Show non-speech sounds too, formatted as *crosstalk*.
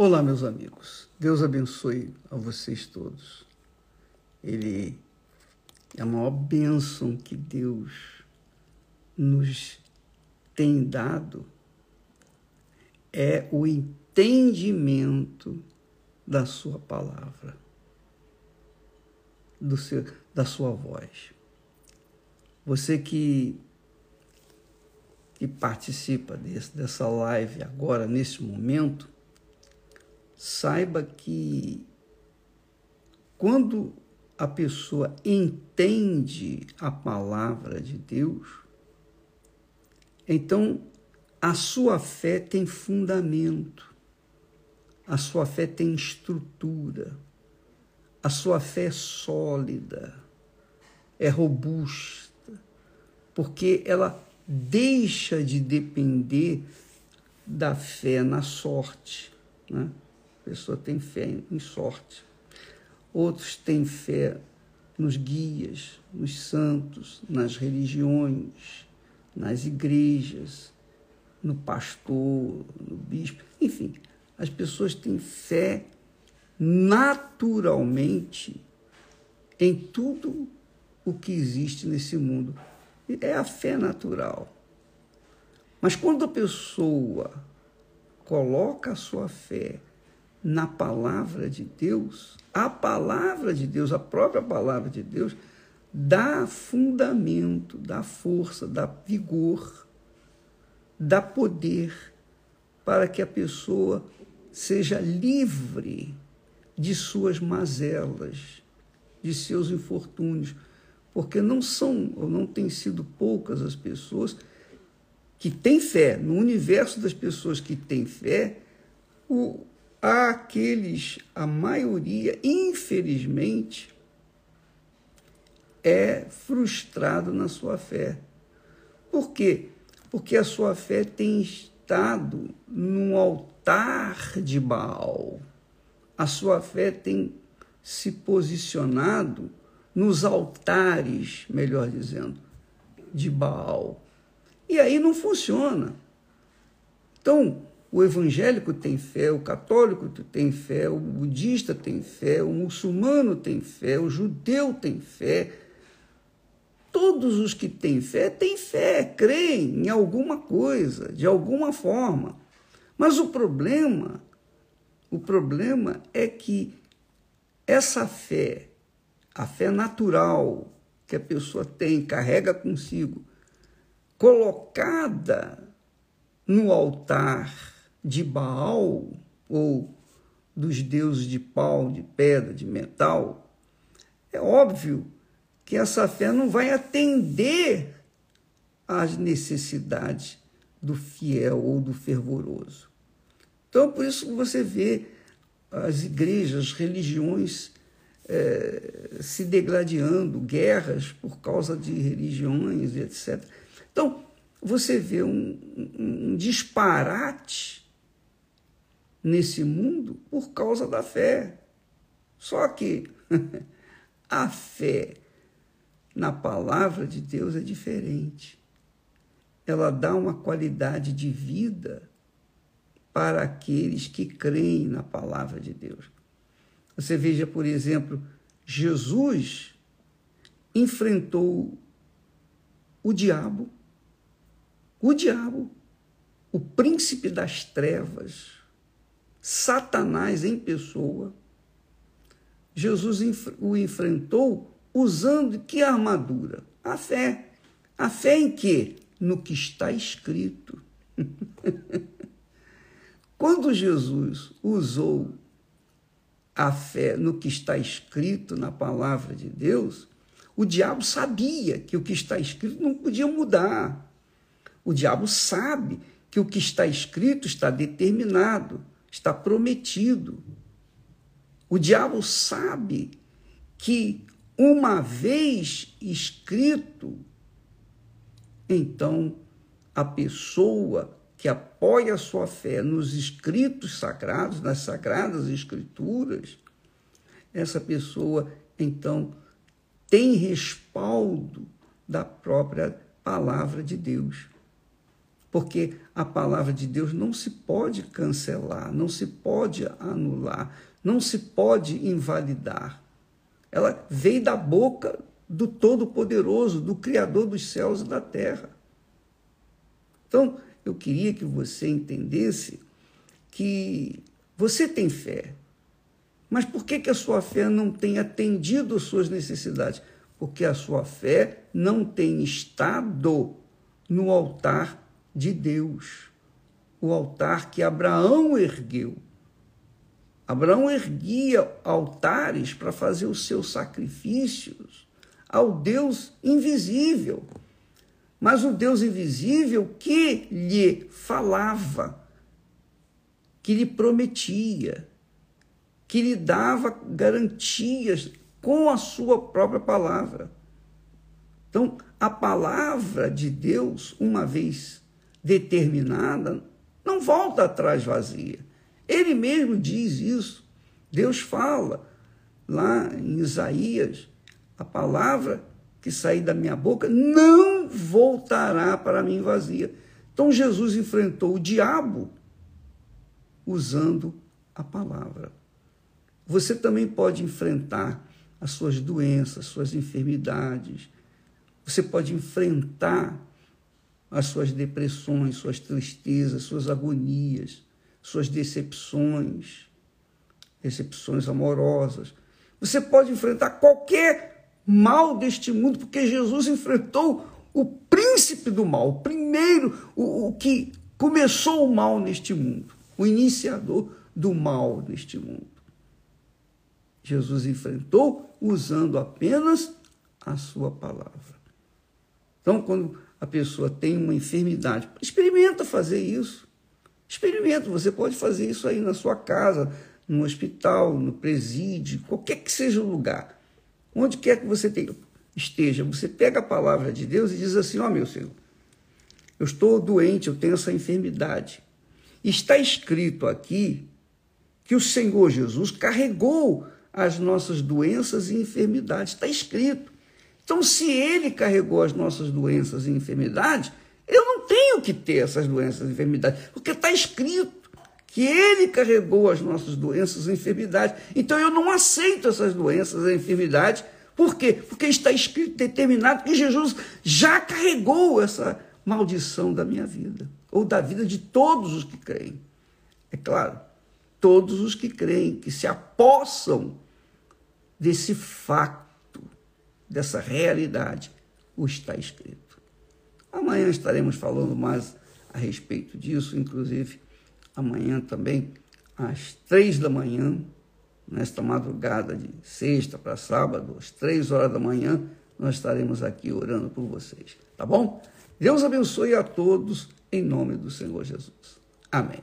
Olá, meus amigos. Deus abençoe a vocês todos. Ele é a maior bênção que Deus nos tem dado é o entendimento da sua palavra, do seu, da sua voz. Você que, que participa desse, dessa live agora, nesse momento, saiba que quando a pessoa entende a palavra de Deus, então a sua fé tem fundamento, a sua fé tem estrutura, a sua fé é sólida, é robusta, porque ela deixa de depender da fé na sorte. Né? Pessoa tem fé em sorte. Outros têm fé nos guias, nos santos, nas religiões, nas igrejas, no pastor, no bispo, enfim, as pessoas têm fé naturalmente em tudo o que existe nesse mundo. É a fé natural. Mas quando a pessoa coloca a sua fé na palavra de Deus, a palavra de Deus, a própria palavra de Deus, dá fundamento, dá força, dá vigor dá poder para que a pessoa seja livre de suas mazelas, de seus infortúnios, porque não são ou não têm sido poucas as pessoas que têm fé. No universo das pessoas que têm fé, o, há aqueles, a maioria, infelizmente, é frustrado na sua fé. Por quê? porque a sua fé tem estado no altar de Baal. A sua fé tem se posicionado nos altares, melhor dizendo, de Baal. E aí não funciona. Então, o evangélico tem fé, o católico tem fé, o budista tem fé, o muçulmano tem fé, o judeu tem fé, Todos os que têm fé têm fé, creem em alguma coisa, de alguma forma. Mas o problema, o problema é que essa fé, a fé natural que a pessoa tem, carrega consigo, colocada no altar de Baal ou dos deuses de pau, de pedra, de metal, é óbvio que essa fé não vai atender às necessidades do fiel ou do fervoroso. Então, por isso você vê as igrejas, as religiões é, se degladiando, guerras por causa de religiões, etc. Então, você vê um, um disparate nesse mundo por causa da fé. Só que *laughs* a fé na palavra de Deus é diferente. Ela dá uma qualidade de vida para aqueles que creem na palavra de Deus. Você veja, por exemplo, Jesus enfrentou o diabo, o diabo, o príncipe das trevas, Satanás em pessoa. Jesus o enfrentou usando que armadura? A fé. A fé em quê? No que está escrito. *laughs* Quando Jesus usou a fé no que está escrito na palavra de Deus, o diabo sabia que o que está escrito não podia mudar. O diabo sabe que o que está escrito está determinado, está prometido. O diabo sabe que uma vez escrito, então a pessoa que apoia a sua fé nos escritos sagrados, nas sagradas escrituras, essa pessoa então tem respaldo da própria palavra de Deus. Porque a palavra de Deus não se pode cancelar, não se pode anular, não se pode invalidar. Ela veio da boca do Todo-Poderoso, do Criador dos céus e da terra. Então, eu queria que você entendesse que você tem fé, mas por que, que a sua fé não tem atendido às suas necessidades? Porque a sua fé não tem estado no altar de Deus, o altar que Abraão ergueu. Abraão erguia altares para fazer os seus sacrifícios ao Deus invisível. Mas o Deus invisível que lhe falava, que lhe prometia, que lhe dava garantias com a sua própria palavra. Então, a palavra de Deus, uma vez determinada, não volta atrás vazia. Ele mesmo diz isso. Deus fala lá em Isaías: a palavra que sair da minha boca não voltará para mim vazia. Então Jesus enfrentou o diabo usando a palavra. Você também pode enfrentar as suas doenças, suas enfermidades. Você pode enfrentar as suas depressões, suas tristezas, suas agonias, suas decepções, decepções amorosas. Você pode enfrentar qualquer mal deste mundo, porque Jesus enfrentou o príncipe do mal, o primeiro, o, o que começou o mal neste mundo, o iniciador do mal neste mundo. Jesus enfrentou usando apenas a sua palavra. Então, quando a pessoa tem uma enfermidade, experimenta fazer isso. Experimenta, você pode fazer isso aí na sua casa, no hospital, no presídio, qualquer que seja o lugar. Onde quer que você esteja, você pega a palavra de Deus e diz assim: Ó oh, meu Senhor, eu estou doente, eu tenho essa enfermidade. Está escrito aqui que o Senhor Jesus carregou as nossas doenças e enfermidades. Está escrito. Então, se ele carregou as nossas doenças e enfermidades, eu não tenho que ter essas doenças e enfermidades, porque está escrito que ele carregou as nossas doenças e enfermidades. Então, eu não aceito essas doenças e enfermidades. Por quê? Porque está escrito, determinado, que Jesus já carregou essa maldição da minha vida, ou da vida de todos os que creem. É claro, todos os que creem, que se apossam desse facto, dessa realidade, o está escrito. Amanhã estaremos falando mais a respeito disso, inclusive amanhã também, às três da manhã, nesta madrugada de sexta para sábado, às três horas da manhã, nós estaremos aqui orando por vocês, tá bom? Deus abençoe a todos em nome do Senhor Jesus. Amém.